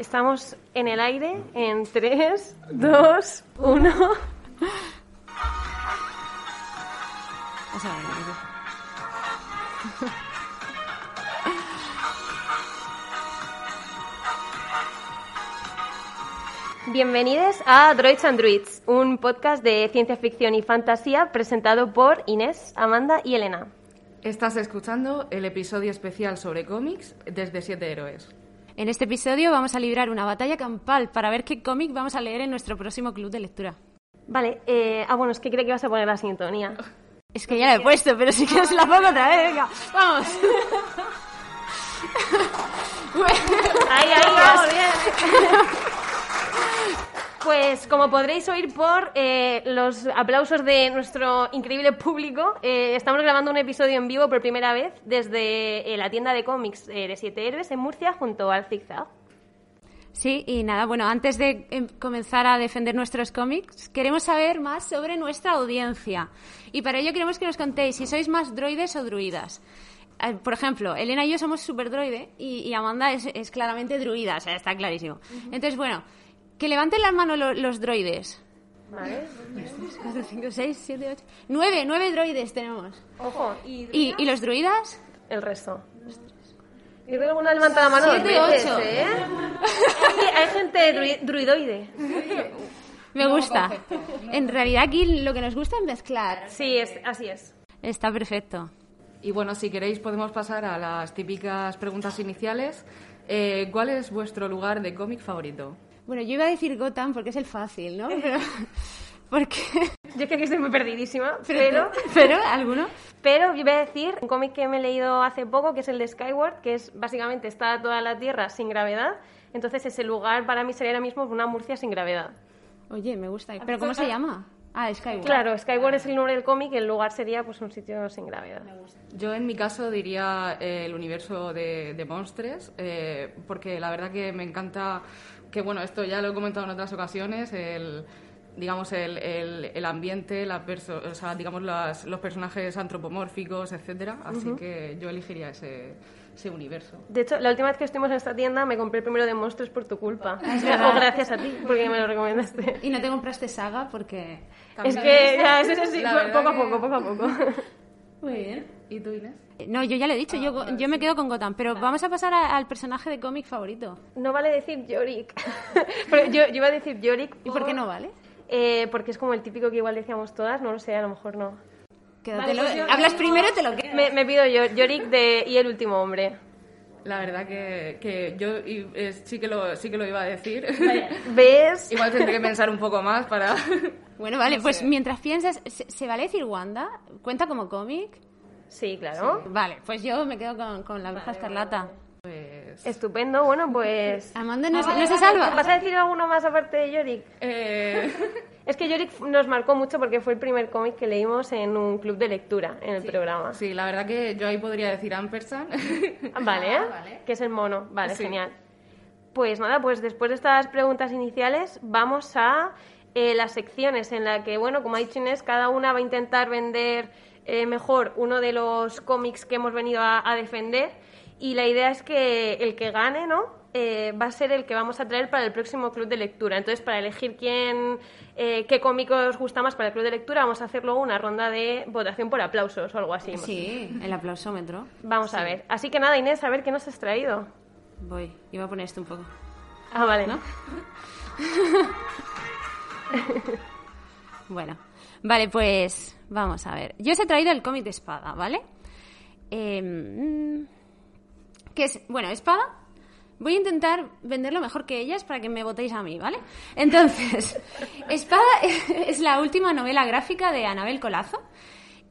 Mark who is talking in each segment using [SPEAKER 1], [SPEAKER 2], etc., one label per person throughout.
[SPEAKER 1] Estamos en el aire en 3, 2, 1. Bienvenidos a Droids and Druids, un podcast de ciencia ficción y fantasía presentado por Inés, Amanda y Elena.
[SPEAKER 2] Estás escuchando el episodio especial sobre cómics desde Siete Héroes.
[SPEAKER 3] En este episodio vamos a librar una batalla campal para ver qué cómic vamos a leer en nuestro próximo club de lectura.
[SPEAKER 1] Vale, eh, ah, bueno, es que creo que vas a poner la sintonía.
[SPEAKER 3] Es que ya la he puesto, pero si quieres la pongo otra vez, venga, vamos.
[SPEAKER 1] Ahí, ahí, vamos, bien. Pues como podréis oír por eh, los aplausos de nuestro increíble público, eh, estamos grabando un episodio en vivo por primera vez desde eh, la tienda de cómics de Siete Héroes en Murcia junto al Zigzag.
[SPEAKER 3] Sí, y nada, bueno, antes de comenzar a defender nuestros cómics, queremos saber más sobre nuestra audiencia. Y para ello queremos que nos contéis si sois más droides o druidas. Por ejemplo, Elena y yo somos super droide y, y Amanda es, es claramente druida, o sea, está clarísimo. Entonces, bueno, que levanten las manos lo- los droides.
[SPEAKER 1] Vale.
[SPEAKER 3] 4, 5, 6, 7, 8. 9, 9 droides tenemos.
[SPEAKER 1] Ojo,
[SPEAKER 3] ¿Y, y los druidas?
[SPEAKER 1] el resto. Yo creo que alguna levanta la mano dos
[SPEAKER 3] Siete,
[SPEAKER 1] veces,
[SPEAKER 3] ocho.
[SPEAKER 1] ¿eh? Hay, hay gente drui- druidoide.
[SPEAKER 3] Me gusta. En realidad aquí lo que nos gusta es mezclar.
[SPEAKER 1] Sí, es, así es.
[SPEAKER 3] Está perfecto.
[SPEAKER 2] Y bueno, si queréis podemos pasar a las típicas preguntas iniciales. Eh, ¿Cuál es vuestro lugar de cómic favorito?
[SPEAKER 3] Bueno, yo iba a decir Gotham porque es el fácil, ¿no? Pero, porque,
[SPEAKER 1] Yo es que aquí estoy muy perdidísima, pero...
[SPEAKER 3] pero ¿alguno?
[SPEAKER 1] Pero yo voy a decir un cómic que me he leído hace poco, que es el de Skyward, que es básicamente está toda la Tierra sin gravedad. Entonces ese lugar para mí sería ahora mismo una Murcia sin gravedad.
[SPEAKER 3] Oye, me gusta. ¿Pero cómo se llama? Ah, Skyward.
[SPEAKER 1] Claro, Skyward es el nombre del cómic, el lugar sería pues un sitio sin gravedad.
[SPEAKER 2] Yo en mi caso diría eh, el universo de, de Monstres, eh, porque la verdad que me encanta, que bueno, esto ya lo he comentado en otras ocasiones, el digamos el, el, el ambiente, la perso- o sea, digamos las- los personajes antropomórficos, etcétera, así que yo elegiría ese, ese universo.
[SPEAKER 1] De hecho, la última vez que estuvimos en esta tienda me compré el primero de Monstruos por tu culpa.
[SPEAKER 3] es
[SPEAKER 1] o gracias a ti, porque me lo recomendaste.
[SPEAKER 3] Y no te compraste saga porque...
[SPEAKER 1] Es que ya, sí, sí, sí,
[SPEAKER 2] La
[SPEAKER 1] po-
[SPEAKER 2] verdad
[SPEAKER 1] poco a poco, poco a poco.
[SPEAKER 3] Muy bien.
[SPEAKER 2] ¿Y tú, Inés?
[SPEAKER 3] No, yo ya le he dicho, yo, yo me quedo con Gotham, pero vamos a pasar a- al personaje de cómic favorito.
[SPEAKER 1] No vale decir Yorick. Pero yo, yo iba a decir Yorick.
[SPEAKER 3] ¿Y por qué no vale?
[SPEAKER 1] Eh, porque es como el típico que igual decíamos todas, no lo sé, a lo mejor no.
[SPEAKER 3] Quédatelo.
[SPEAKER 1] pues yo-
[SPEAKER 3] Hablas primero, te lo quedas.
[SPEAKER 1] Me, me pido yo, Yorick de Y el último hombre.
[SPEAKER 2] La verdad que, que yo y, eh, sí, que lo, sí que lo iba a decir.
[SPEAKER 1] ¿Ves?
[SPEAKER 2] Igual tendré que pensar un poco más para...
[SPEAKER 3] Bueno, vale, pues mientras piensas, ¿se, se vale decir Wanda? ¿Cuenta como cómic?
[SPEAKER 1] Sí, claro.
[SPEAKER 3] Vale, pues yo me quedo con, con la bruja escarlata.
[SPEAKER 2] Pues,
[SPEAKER 1] Estupendo, bueno, pues...
[SPEAKER 3] Amanda no, se- no se salva.
[SPEAKER 1] ¿Vas a decir alguno más aparte de Yorick?
[SPEAKER 2] eh,
[SPEAKER 1] Es que Yorick nos marcó mucho porque fue el primer cómic que leímos en un club de lectura en el programa.
[SPEAKER 2] sí, la verdad que yo ahí podría decir Ampersand.
[SPEAKER 1] Vale, ¿eh? Que es el mono. Vale,
[SPEAKER 2] Sí.
[SPEAKER 1] genial. Pues nada, pues después de estas preguntas iniciales vamos a eh, las secciones en la que, bueno, como ha dicho Inés, cada una va a intentar vender eh, mejor uno de los cómics que hemos venido a, a defender y la idea es que el que gane, ¿no? Eh, va a ser el que vamos a traer para el próximo club de lectura. Entonces, para elegir quién, eh, qué cómic os gusta más para el club de lectura, vamos a hacerlo una ronda de votación por aplausos o algo así.
[SPEAKER 3] Sí, el aplausómetro.
[SPEAKER 1] Vamos a ver. Así que nada, Inés, a ver qué nos has traído.
[SPEAKER 3] Voy, iba a poner esto un poco.
[SPEAKER 1] Ah, vale.
[SPEAKER 3] ¿No? Bueno, vale, pues vamos a ver. Yo os he traído el cómic de espada, ¿vale? Mm, que es, bueno, espada. Voy a intentar venderlo mejor que ellas para que me votéis a mí, ¿vale? Entonces, Espada es la última novela gráfica de Anabel Colazo.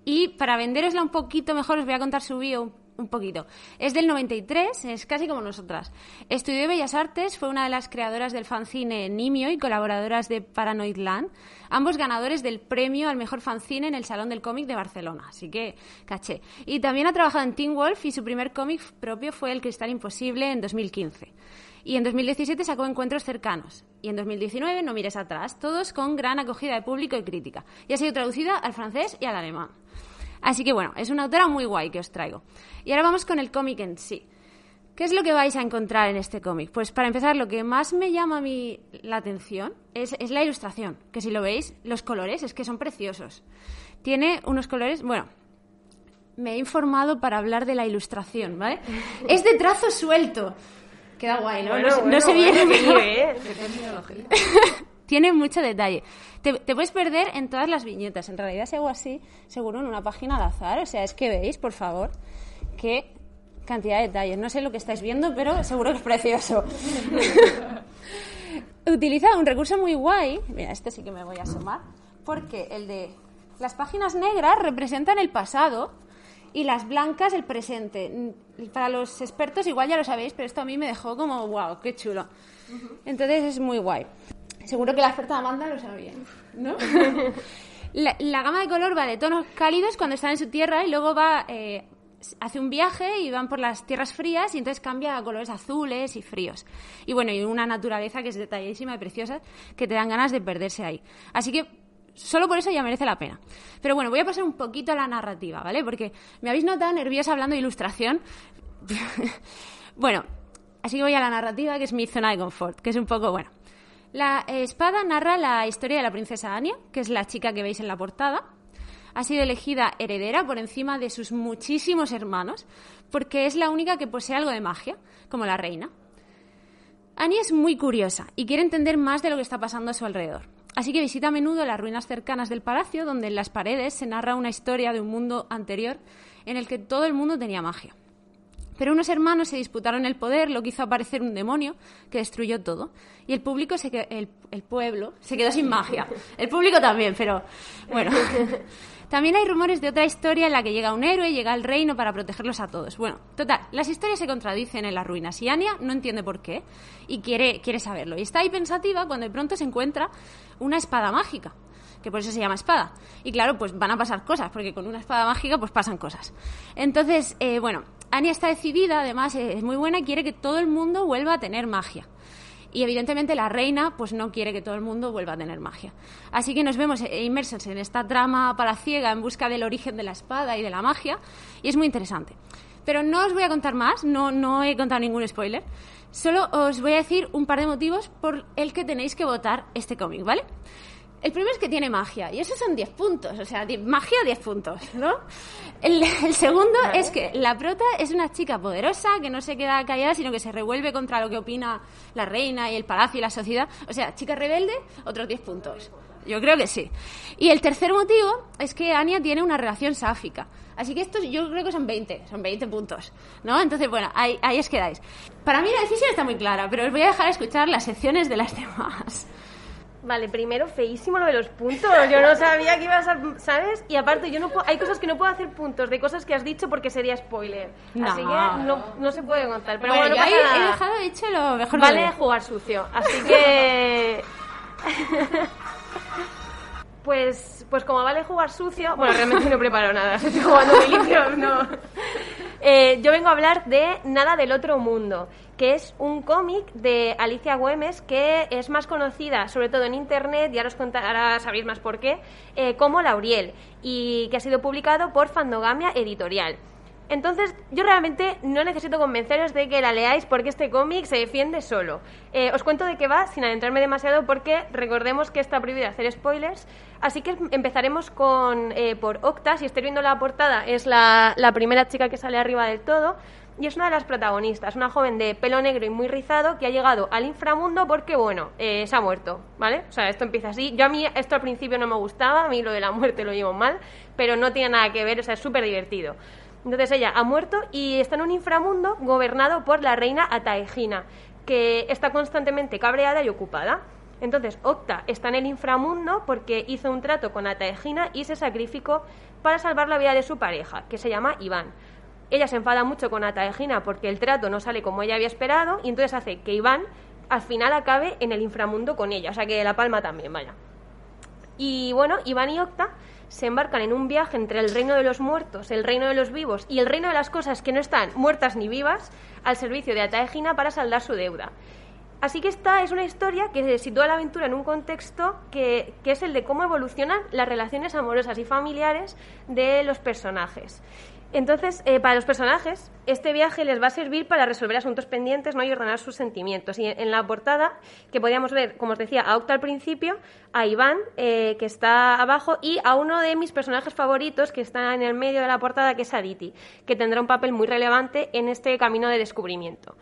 [SPEAKER 3] Y para venderosla un poquito mejor, os voy a contar su bio un, poquito. Es del 93, es casi como nosotras. Estudió Bellas Artes, fue una de las creadoras del fanzine Nimio y colaboradoras de Paranoid Land, ambos ganadores del premio al mejor fanzine en el Salón del Cómic de Barcelona, así que caché. Y también ha trabajado en Teen Wolf y su primer cómic propio fue El Cristal Imposible en 2015. Y en 2017 sacó Encuentros Cercanos. Y en 2019 No mires atrás, todos con gran acogida de público y crítica. Y ha sido traducida al francés y al alemán. Así que bueno, es una autora muy guay que os traigo. Y ahora vamos con el cómic en sí. ¿Qué es lo que vais a encontrar en este cómic? Pues para empezar, lo que más me llama a mí la atención es, es, la ilustración, que si lo veis, los colores es que son preciosos. Tiene unos colores, bueno, me he informado para hablar de la ilustración, ¿vale? es de trazo suelto. Queda guay, ¿no?
[SPEAKER 1] Bueno,
[SPEAKER 3] no, se-
[SPEAKER 1] bueno,
[SPEAKER 3] no se viene. Tiene mucho detalle. Te, te puedes perder en todas las viñetas. En realidad, si hago así, seguro en una página al azar. O sea, es que veis, por favor, qué cantidad de detalles. No sé lo que estáis viendo, pero seguro que es precioso. Utiliza un recurso muy guay. Mira, este sí que me voy a asomar. Porque el de las páginas negras representan el pasado y las blancas el presente. Mm, Para los expertos igual ya lo sabéis, pero esto a mí me dejó como, wow, qué chulo. Entonces es muy guay. Seguro que la experta Amanda lo sabía, ¿no? la, gama de color va de tonos cálidos cuando están en su tierra y luego va... eh, hace un viaje y van por las tierras frías y entonces cambia a colores azules y fríos. Y bueno, y una naturaleza que es detalladísima y preciosa que te dan ganas de perderse ahí. Así que solo por eso ya merece la pena. Pero bueno, voy a pasar un poquito a la narrativa, ¿vale? Porque me habéis notado nerviosa hablando de ilustración. bueno, así que voy a la narrativa, que es mi zona de confort, que es un poco, bueno. La espada narra la historia de la princesa Anya, que es la chica que veis en la portada. Ha sido elegida heredera por encima de sus muchísimos hermanos, porque es la única que posee algo de magia, como la reina. Annie es muy curiosa y quiere entender más de lo que está pasando a su alrededor. Así que visita a menudo las ruinas cercanas del palacio, donde en las paredes se narra una historia de un mundo anterior en el que todo el mundo tenía magia. Pero unos hermanos se disputaron el poder, lo que hizo aparecer un demonio que destruyó todo. Y el público se el, el pueblo se quedó sin magia. El público también, pero bueno. También hay rumores de otra historia en la que llega un héroe llega al reino para protegerlos a todos. Bueno, total, las historias se contradicen en las ruinas y Anya no entiende por qué y quiere, quiere saberlo. Y está ahí pensativa cuando de pronto se encuentra una espada mágica que por eso se llama espada. Y claro, pues van a pasar cosas, porque con una espada mágica pues pasan cosas. Entonces, eh, bueno, Anya está decidida, además eh, es muy buena y quiere que todo el mundo vuelva a tener magia. Y evidentemente la reina pues no quiere que todo el mundo vuelva a tener magia. Así que nos vemos eh, inmersos en esta trama palaciega en busca del origen de la espada y de la magia y es muy interesante. Pero no os voy a contar más, no, no he contado ningún spoiler. Solo os voy a decir un par de motivos por el que tenéis que votar este cómic, ¿vale? El primero es que tiene magia, y eso son 10 puntos, o sea, magia 10 puntos, ¿no? El, el segundo es que la prota es una chica poderosa que no se queda callada, sino que se revuelve contra lo que opina la reina y el palacio y la sociedad. O sea, chica rebelde, otros 10 puntos. Yo creo que sí. Y el tercer motivo es que Anya tiene una relación sáfica. Así que estos yo creo que son 20, son 20 puntos, ¿no? Entonces, bueno, ahí, ahí os quedáis. Para mí la decisión está muy clara, pero os voy a dejar escuchar las secciones de las demás.
[SPEAKER 1] Vale, primero, feísimo lo de los puntos. Yo no sabía que ibas a. ¿Sabes? Y aparte, yo no puedo- hay cosas que no puedo hacer puntos de cosas que has dicho porque sería spoiler. Así
[SPEAKER 3] No.
[SPEAKER 1] que no, no se puede contar. Pero
[SPEAKER 3] bueno,
[SPEAKER 1] bueno, no
[SPEAKER 3] ahí he dejado hecho lo mejor
[SPEAKER 1] Vale jugar sucio. Así que. Pues, pues como vale jugar sucio, bueno, realmente no preparo nada, estoy jugando muy limpio, no. Eh, yo vengo a hablar de Nada del Otro Mundo, que es un cómic de Alicia Güemes que es más conocida, sobre todo en internet, y ahora os contará, sabréis más por qué, eh, como Lauriel, y que ha sido publicado por Fandogamia Editorial. Entonces, yo realmente no necesito convenceros de que la leáis porque este cómic se defiende solo. Eh, os cuento de qué va sin adentrarme demasiado porque recordemos que está prohibido hacer spoilers. Así que empezaremos con eh, por Octa. Si estáis viendo la portada, es la, primera chica que sale arriba del todo. Y es una de las protagonistas, una joven de pelo negro y muy rizado que ha llegado al inframundo porque, bueno, eh, se ha muerto, ¿vale? O sea, esto empieza así. Yo a mí esto al principio no me gustaba, a mí lo de la muerte lo llevo mal, pero no tiene nada que ver, o sea, es súper divertido. Entonces ella ha muerto y está en un inframundo gobernado por la reina Ataegina, que está constantemente cabreada y ocupada. Entonces Octa está en el inframundo porque hizo un trato con Ataegina y se sacrificó para salvar la vida de su pareja, que se llama Iván. Ella se enfada mucho con Ataegina porque el trato no sale como ella había esperado y entonces hace que Iván al final acabe en el inframundo con ella, o sea que la palma también, vaya. Y bueno, Iván y Octa se embarcan en un viaje entre el reino de los muertos, el reino de los vivos y el reino de las cosas que no están muertas ni vivas al servicio de Ataegina para saldar su deuda. Así que esta es una historia que sitúa la aventura en un contexto que, que es el de cómo evolucionan las relaciones amorosas y familiares de los personajes. Entonces, eh, para los personajes, este viaje les va a servir para resolver asuntos pendientes ¿no? y ordenar sus sentimientos. Y en, la portada, que podíamos ver, como os decía, a Octa al principio, a Iván, eh, que está abajo, y a uno de mis personajes favoritos, que está en el medio de la portada, que es Aditi, que tendrá un papel muy relevante en este camino de descubrimiento.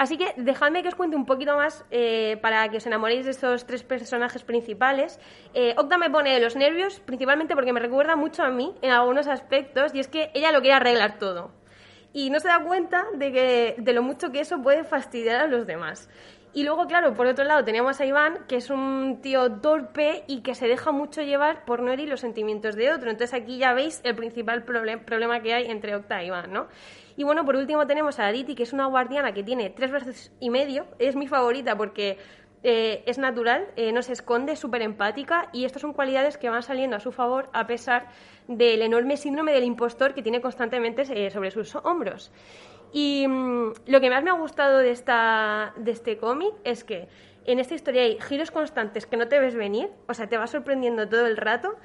[SPEAKER 1] Así que dejadme que os cuente un poquito más eh, para que os enamoréis de estos tres personajes principales. Eh, Octa me pone de los nervios, principalmente porque me recuerda mucho a mí en algunos aspectos, y es que ella lo quiere arreglar todo. Y no se da cuenta de, que, de lo mucho que eso puede fastidiar a los demás. Y luego, claro, por otro lado teníamos a Iván, que es un tío torpe y que se deja mucho llevar por no herir los sentimientos de otro. Entonces aquí ya veis el principal problema que hay entre Octa y Iván, ¿no? Y bueno, por último tenemos a Aditi, que es una guardiana que tiene tres veces y medio. Es mi favorita porque eh, es natural, eh, no se esconde, es súper empática y estas son cualidades que van saliendo a su favor a pesar del enorme síndrome del impostor que tiene constantemente eh, sobre sus hombros. Y mm, lo que más me ha gustado de, esta, de este cómic es que en esta historia hay giros constantes que no te ves venir, o sea, te va sorprendiendo todo el rato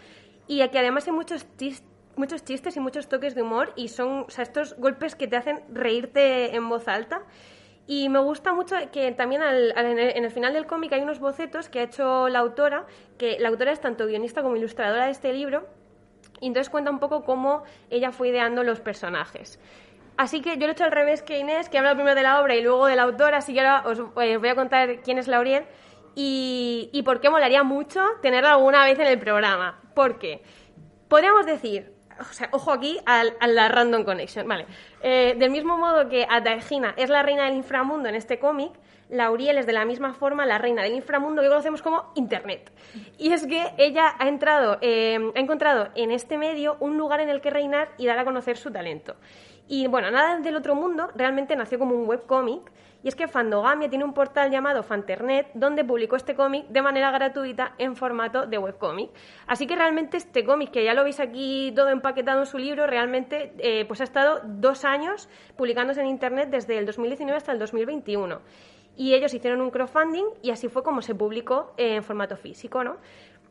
[SPEAKER 1] y aquí además hay muchos muchos chistes y muchos toques de humor y son estos golpes que te hacen reírte en voz alta. Y me gusta mucho que también en el final del cómic hay unos bocetos que ha hecho la autora, que la autora es tanto guionista como ilustradora de este libro, y entonces cuenta un poco cómo ella fue ideando los personajes. Así que yo lo he hecho al revés que Inés, que habla primero de la obra y luego de la autora, así que ahora os eh, voy a contar quién es Lauriel y, y por qué molaría mucho tenerla alguna vez en el programa. Porque podríamos decir, ojo aquí a, la random connection, vale. Eh, del mismo modo que Adagina es la reina del inframundo en este cómic, Lauriel es de la misma forma la reina del inframundo que conocemos como Internet. Y es que ella ha entrado, eh, ha encontrado en este medio un lugar en el que reinar y dar a conocer su talento. Y bueno, nada del otro mundo realmente nació como un webcómic y es que Fandogamia tiene un portal llamado Fanternet donde publicó este cómic de manera gratuita en formato de webcómic. Así que realmente este cómic, que ya lo veis aquí todo empaquetado en su libro, realmente eh, pues ha estado dos años publicándose en Internet desde el 2019 hasta el 2021. Y ellos hicieron un crowdfunding y así fue como se publicó en formato físico, ¿no?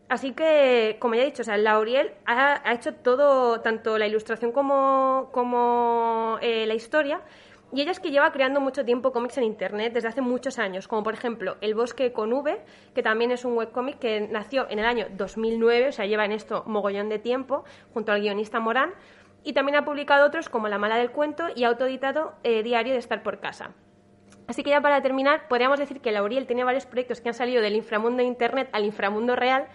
[SPEAKER 1] Así que, como ya he dicho, o sea, Lauriel ha, ha hecho todo, tanto la ilustración como, eh, la historia, y ella es que lleva creando mucho tiempo cómics en Internet desde hace muchos años, como por ejemplo El Bosque con V, que también es un webcómic que nació en el año 2009, o sea, lleva en esto mogollón de tiempo, junto al guionista Morán, y también ha publicado otros como La Mala del Cuento y autoeditado eh, Diario de Estar por Casa. Así que ya para terminar, podríamos decir que Lauriel tiene varios proyectos que han salido del inframundo de Internet al inframundo real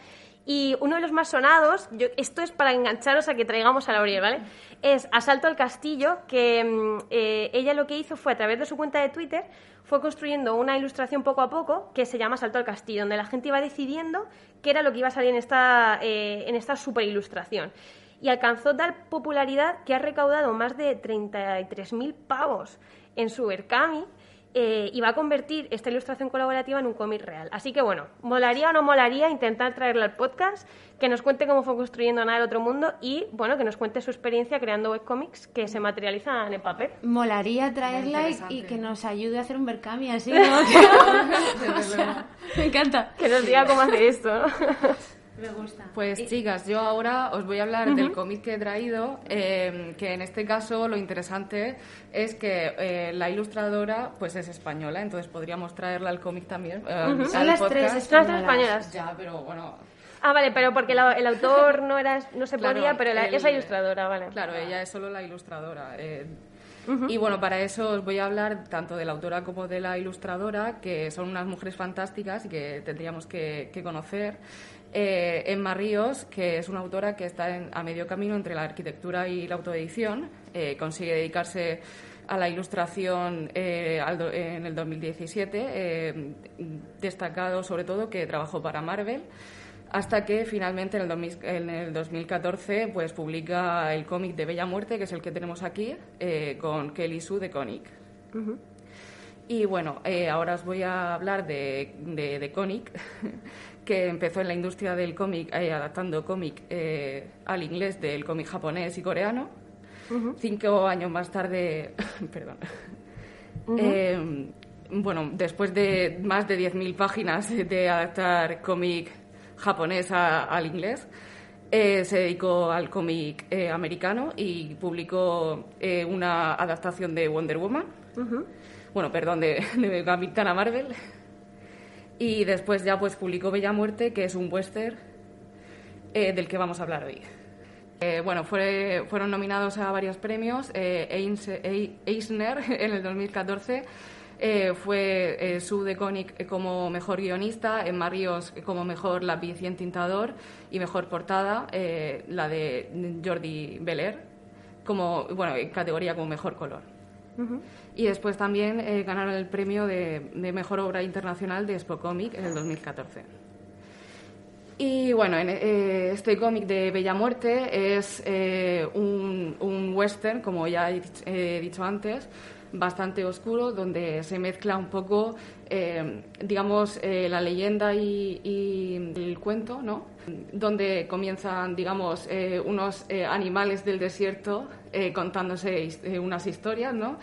[SPEAKER 1] y uno de los más sonados, esto es para engancharos a que traigamos a Lauriel, ¿vale? Es Asalto al Castillo, que mm, eh, ella lo que hizo fue a través de su cuenta de Twitter, fue construyendo una ilustración poco a poco que se llama Asalto al Castillo, donde la gente iba decidiendo qué era lo que iba a salir en esta, eh, en esta super ilustración. Y alcanzó tal popularidad que ha recaudado más de 33.000 pavos en su Berkami eh, y va a convertir esta ilustración colaborativa en un cómic real. Así que bueno, molaría o no molaría intentar traerla al podcast, que nos cuente cómo fue construyendo Nada del Otro Mundo y bueno, que nos cuente su experiencia creando webcomics que se materializan en papel.
[SPEAKER 3] Molaría traerla y, que nos ayude a hacer un Berkami así, me encanta.
[SPEAKER 1] Que nos diga cómo hace esto.
[SPEAKER 2] Me gusta. Pues chicas, yo ahora os voy a hablar del cómic que he traído, eh, que en este caso lo interesante es que eh, la ilustradora pues es española, entonces podríamos traerla al cómic también.
[SPEAKER 3] Eh, Son las tres
[SPEAKER 1] españolas.
[SPEAKER 2] Ya, pero bueno...
[SPEAKER 1] Ah, vale, pero porque el autor no era no se podía, pero la, esa ilustradora, vale.
[SPEAKER 2] Claro, ella es solo la ilustradora. Y bueno, para eso os voy a hablar tanto de la autora como de la ilustradora, que son unas mujeres fantásticas y que tendríamos que, que conocer. Eh, Emma Ríos, que es una autora que está a medio camino entre la arquitectura y la autoedición, eh, consigue dedicarse a la ilustración eh, en el 2017, destacado sobre todo que trabajó para Marvel, hasta que finalmente en el, 2014 pues, publica el cómic de Bella Muerte, que es el que tenemos aquí, con Kelly Sue de Koenig. Y bueno, ahora os voy a hablar de, de, de que empezó en la industria del cómic, eh, adaptando cómic eh, al inglés del cómic japonés y coreano. Cinco años más tarde, perdón. Eh, bueno, después de más de 10.000 páginas de adaptar cómic japonés al inglés, Eh, se dedicó al cómic eh, americano y publicó eh, una adaptación de Wonder Woman. Bueno, perdón, de, Capitana Marvel. Y después ya pues publicó Bella Muerte, que es un western del que vamos a hablar hoy. bueno, fue, fueron nominados a varios premios. Eisner en el 2014 eh, fue eh, Sue de Koenig como mejor guionista, Emma Ríos como mejor lápiz y entintador y mejor portada, eh, la de Jordi Beller, como, bueno, en categoría como mejor color. Y después también eh, ganaron el premio de, mejor obra internacional de Expo Comic en el 2014. Y bueno, en, este cómic de Bella Muerte es un, un, western, como ya he dicho antes, bastante oscuro, donde se mezcla un poco, eh, digamos, eh, la leyenda y, el cuento, ¿no? Donde comienzan, digamos, eh, unos animales del desierto contándose unas historias, ¿no?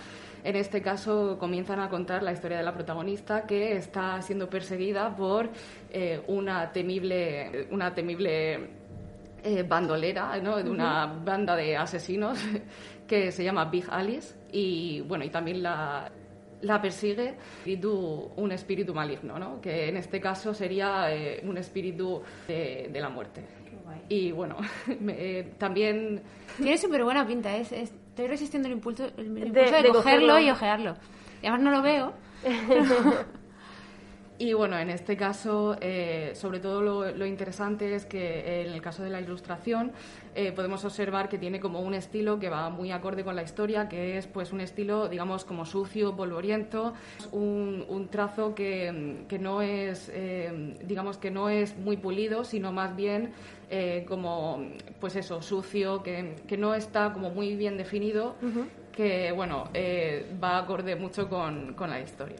[SPEAKER 2] En este caso comienzan a contar la historia de la protagonista que está siendo perseguida por una temible, una temible bandolera, ¿no? De una banda de asesinos que se llama Big Alice y bueno y también la, la persigue un espíritu maligno, ¿no? que en este caso sería eh, un espíritu de, la muerte. Y bueno, eh, también...
[SPEAKER 3] Tiene súper buena pinta, es, estoy resistiendo el impulso, de, cogerlo, y ojearlo. Y además no lo veo.
[SPEAKER 2] Y bueno, en este caso, eh, sobre todo lo, interesante es que en el caso de la ilustración eh, podemos observar que tiene como un estilo que va muy acorde con la historia, que es pues un estilo, digamos, como sucio, polvoriento, un, un trazo que, que no es, eh, digamos, que no es muy pulido, sino más bien como, pues eso, sucio, que, que, no está como muy bien definido, que bueno, va acorde mucho con, con la historia.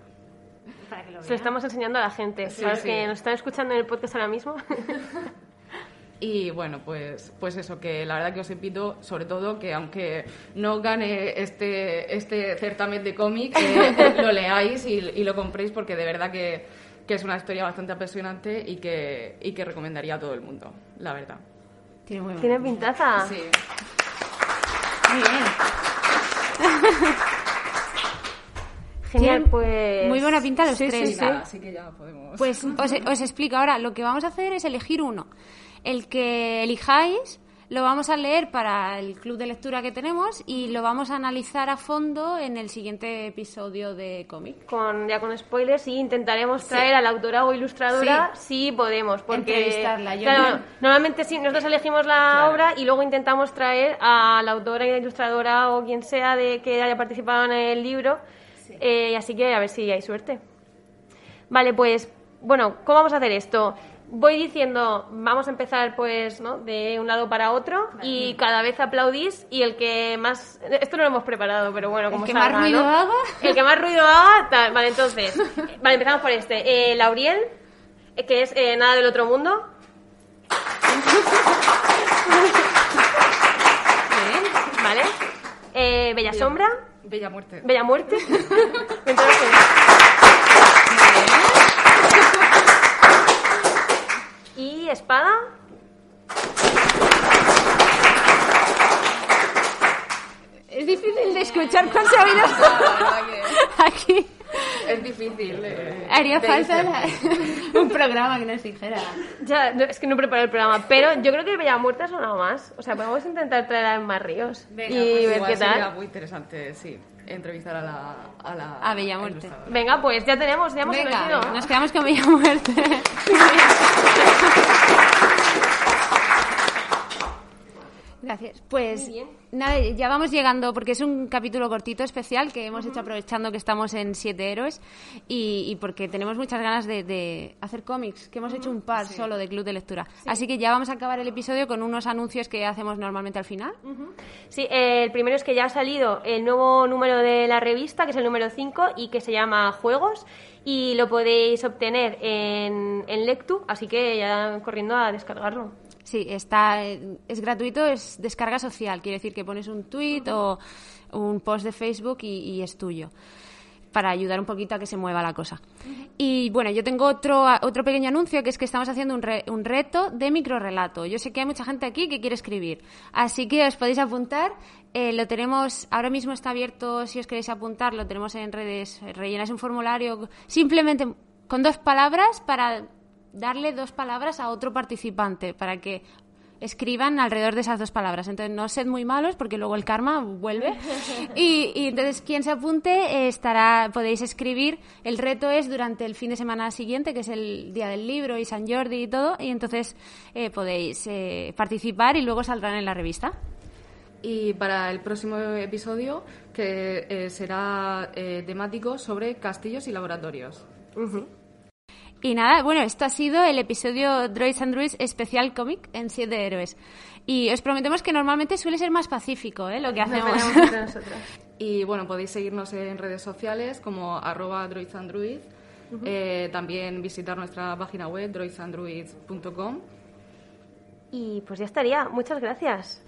[SPEAKER 1] Se lo estamos enseñando a la gente. ¿Sabes que nos están escuchando en el podcast ahora mismo?
[SPEAKER 2] Y bueno, pues, pues eso, que la verdad que os invito, sobre todo, que aunque no gane este, este certamen de cómic, eh, lo leáis y, lo compréis porque de verdad que, que, es una historia bastante apasionante y que, y que recomendaría a todo el mundo, la verdad.
[SPEAKER 1] Tiene, pintaza.
[SPEAKER 3] Sí. Muy bien.
[SPEAKER 1] Genial, pues.
[SPEAKER 3] Muy buena pinta los tres.
[SPEAKER 2] Sí, así que ya podemos.
[SPEAKER 3] Pues os, os explico ahora. Lo que vamos a hacer es elegir uno. El que elijáis lo vamos a leer para el club de lectura que tenemos y lo vamos a analizar a fondo en el siguiente episodio de cómic.
[SPEAKER 1] Con, ya con spoilers y intentaremos traer a la autora o ilustradora si podemos. Porque, claro, normalmente sí, nosotros elegimos la obra y luego intentamos traer a la autora y la ilustradora o quien sea de que haya participado en el libro eh, así que a ver si hay suerte. Vale, pues, bueno, ¿cómo vamos a hacer esto? Voy diciendo, vamos a empezar pues, ¿no? De un lado para otro y cada vez aplaudís y el que más... Esto no lo hemos preparado, pero bueno, como
[SPEAKER 3] El que más ruido haga.
[SPEAKER 1] El que más ruido haga, tal. Vale, entonces, vale, empezamos por este. Eh, Lauriel, eh, que es eh, Nada del Otro Mundo. Vale. Eh, Bella Sombra.
[SPEAKER 2] Bella Muerte.
[SPEAKER 1] Bella Muerte. Entonces. y espada.
[SPEAKER 3] Es difícil de escuchar con se aquí.
[SPEAKER 2] Es difícil. Eh,
[SPEAKER 3] Haría falta un programa que nos dijera.
[SPEAKER 1] Ya, es que no preparé el programa, pero yo creo que Bella Muerte ha sonado más. O sea, podemos intentar traer a más ríos y pues ver qué tal.
[SPEAKER 2] Sería muy interesante, sí. Entrevistar a la. A, la,
[SPEAKER 3] a Bella Muerte.
[SPEAKER 1] Venga, pues ya tenemos, ya hemos
[SPEAKER 3] Venga, Nos quedamos con Bella Muerte. Gracias. Pues nada, ya vamos llegando porque es un capítulo cortito especial que hemos hecho aprovechando que estamos en Siete Héroes y, porque tenemos muchas ganas de, hacer cómics, que hemos hecho un par solo de club de lectura. Así que ya vamos a acabar el episodio con unos anuncios que hacemos normalmente al final.
[SPEAKER 1] Sí, el primero es que ya ha salido el nuevo número de la revista, que es el número 5 y que se llama Juegos y lo podéis obtener en, en Lectu, así que ya corriendo a descargarlo.
[SPEAKER 3] Sí, está, es gratuito, es descarga social, quiere decir que pones un tweet o un post de Facebook y, es tuyo. para ayudar un poquito a que se mueva la cosa. Y bueno, yo tengo otro, otro pequeño anuncio que es que estamos haciendo un, un reto de microrelato. Yo sé que hay mucha gente aquí que quiere escribir, así que os podéis apuntar. Eh, lo tenemos, ahora mismo está abierto, si os queréis apuntar, lo tenemos en redes, rellenáis un formulario simplemente con dos palabras para darle dos palabras a otro participante, para que escriban alrededor de esas dos palabras. Entonces, no sed muy malos porque luego el karma vuelve. Y, entonces, quien se apunte eh, estará, podéis escribir. El reto es durante el fin de semana siguiente, que es el día del libro y San Jordi y todo. Y entonces eh, podéis eh, participar y luego saldrán en la revista.
[SPEAKER 2] Y para el próximo episodio, que será temático sobre castillos y laboratorios.
[SPEAKER 3] Y nada, bueno, esto ha sido el episodio Droids and Druids especial cómic en Siete Héroes. Y os prometemos que normalmente suele ser más pacífico ¿eh? lo que hacemos.
[SPEAKER 2] y bueno, podéis seguirnos en redes sociales como arroba droidsandruids. Eh, también visitar nuestra página web droidsandruids.com.
[SPEAKER 1] Y pues ya estaría. Muchas gracias.